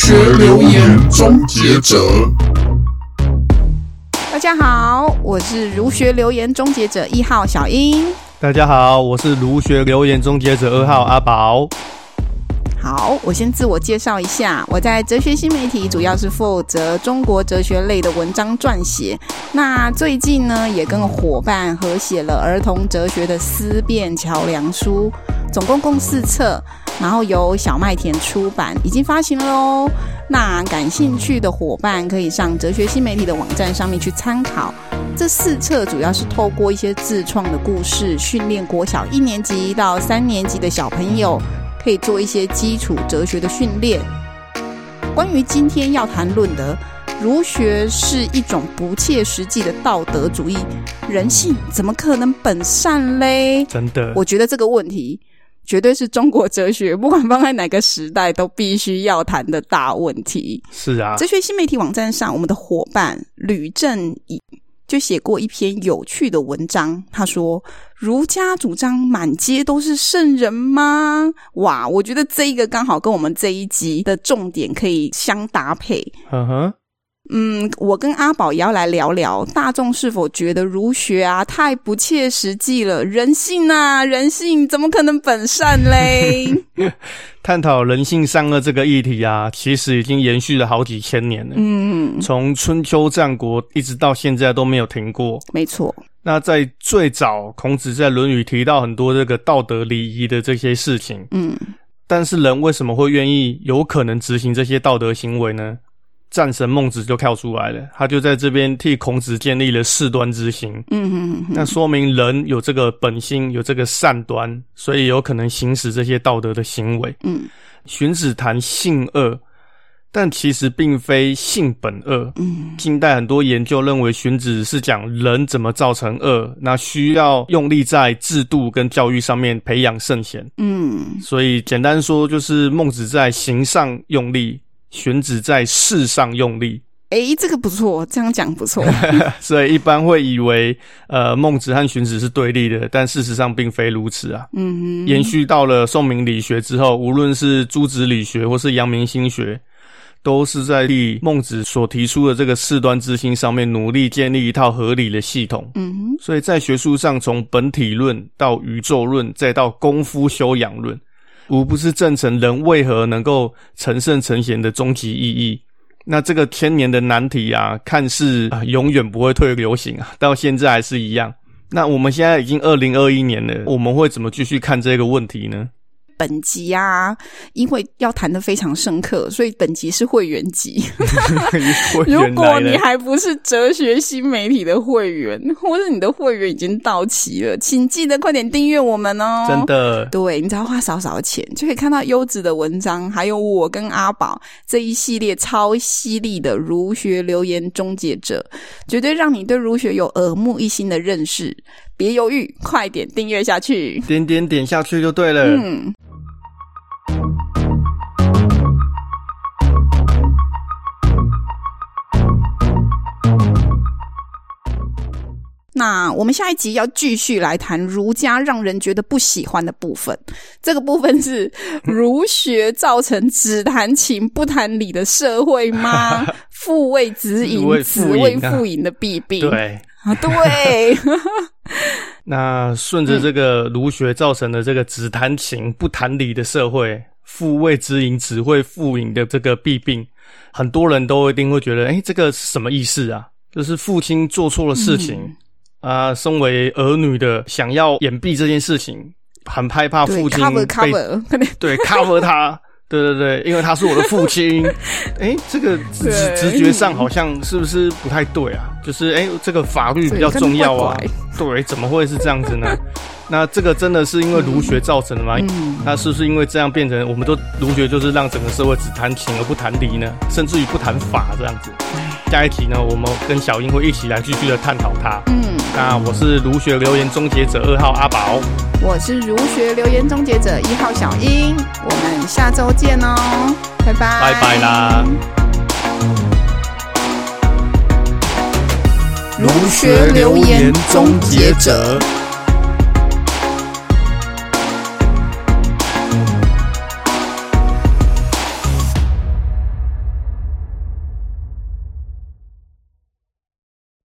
学留言终结者。大家好，我是儒学留言终结者一号小英。大家好，我是儒学留言终结者二号阿宝。好，我先自我介绍一下，我在哲学新媒体主要是负责中国哲学类的文章撰写。那最近呢，也跟伙伴合写了儿童哲学的思辨桥梁书，总共共四册，然后由小麦田出版，已经发行了哦。那感兴趣的伙伴可以上哲学新媒体的网站上面去参考。这四册主要是透过一些自创的故事，训练国小一年级到三年级的小朋友。可以做一些基础哲学的训练。关于今天要谈论的，儒学是一种不切实际的道德主义，人性怎么可能本善嘞？真的，我觉得这个问题绝对是中国哲学不管放在哪个时代都必须要谈的大问题。是啊，哲学新媒体网站上，我们的伙伴吕正颖。就写过一篇有趣的文章，他说：“儒家主张满街都是圣人吗？”哇，我觉得这一个刚好跟我们这一集的重点可以相搭配。嗯哼。嗯，我跟阿宝也要来聊聊，大众是否觉得儒学啊太不切实际了？人性啊，人性怎么可能本善嘞？探讨人性善恶这个议题啊，其实已经延续了好几千年了。嗯，从春秋战国一直到现在都没有停过。没错。那在最早，孔子在《论语》提到很多这个道德礼仪的这些事情。嗯，但是人为什么会愿意有可能执行这些道德行为呢？战神孟子就跳出来了，他就在这边替孔子建立了事端之心。嗯嗯嗯，那说明人有这个本心，有这个善端，所以有可能行使这些道德的行为。嗯，荀子谈性恶，但其实并非性本恶。嗯，近代很多研究认为荀子是讲人怎么造成恶，那需要用力在制度跟教育上面培养圣贤。嗯，所以简单说就是孟子在行上用力。荀子在事上用力，诶，这个不错，这样讲不错。所以一般会以为，呃，孟子和荀子是对立的，但事实上并非如此啊。嗯哼，延续到了宋明理学之后，无论是朱子理学或是阳明心学，都是在立孟子所提出的这个事端之心上面努力建立一套合理的系统。嗯哼，所以在学术上，从本体论到宇宙论，再到功夫修养论。无不是证成人为何能够成圣成贤的终极意义。那这个千年的难题啊，看似啊永远不会退流行啊，到现在还是一样。那我们现在已经二零二一年了，我们会怎么继续看这个问题呢？本集啊，因为要谈的非常深刻，所以本集是会员集。如果你还不是哲学新媒体的会员，或者你的会员已经到期了，请记得快点订阅我们哦！真的，对，你只要花少少钱，就可以看到优质的文章，还有我跟阿宝这一系列超犀利的儒学留言终结者，绝对让你对儒学有耳目一新的认识。别犹豫，快点订阅下去，点点点下去就对了。嗯。那我们下一集要继续来谈儒家让人觉得不喜欢的部分。这个部分是儒学造成只谈情不谈理的社会吗？父为子隐，子为父隐的弊病。对啊，对。那顺着这个儒学造成的这个只谈情不谈理的社会，父为子隐，子为父隐的这个弊病，很多人都一定会觉得，诶，这个是什么意思啊？就是父亲做错了事情。嗯啊，身为儿女的，想要掩蔽这件事情，很害怕父亲被 cover cover 对 cover 他，对对对，因为他是我的父亲。哎、欸，这个直直觉上好像是不是不太对啊？就是哎、欸，这个法律比较重要啊。对，怎么会是这样子呢？那这个真的是因为儒学造成的吗？嗯、那是不是因为这样变成我们都儒学就是让整个社会只谈情而不谈理呢？甚至于不谈法这样子？下一集呢，我们跟小英会一起来继续的探讨它。嗯，那我是儒学留言终结者二号阿宝，我是儒学留言终结者一号小英，我们下周见哦，拜拜，拜拜啦。儒学留言终结者。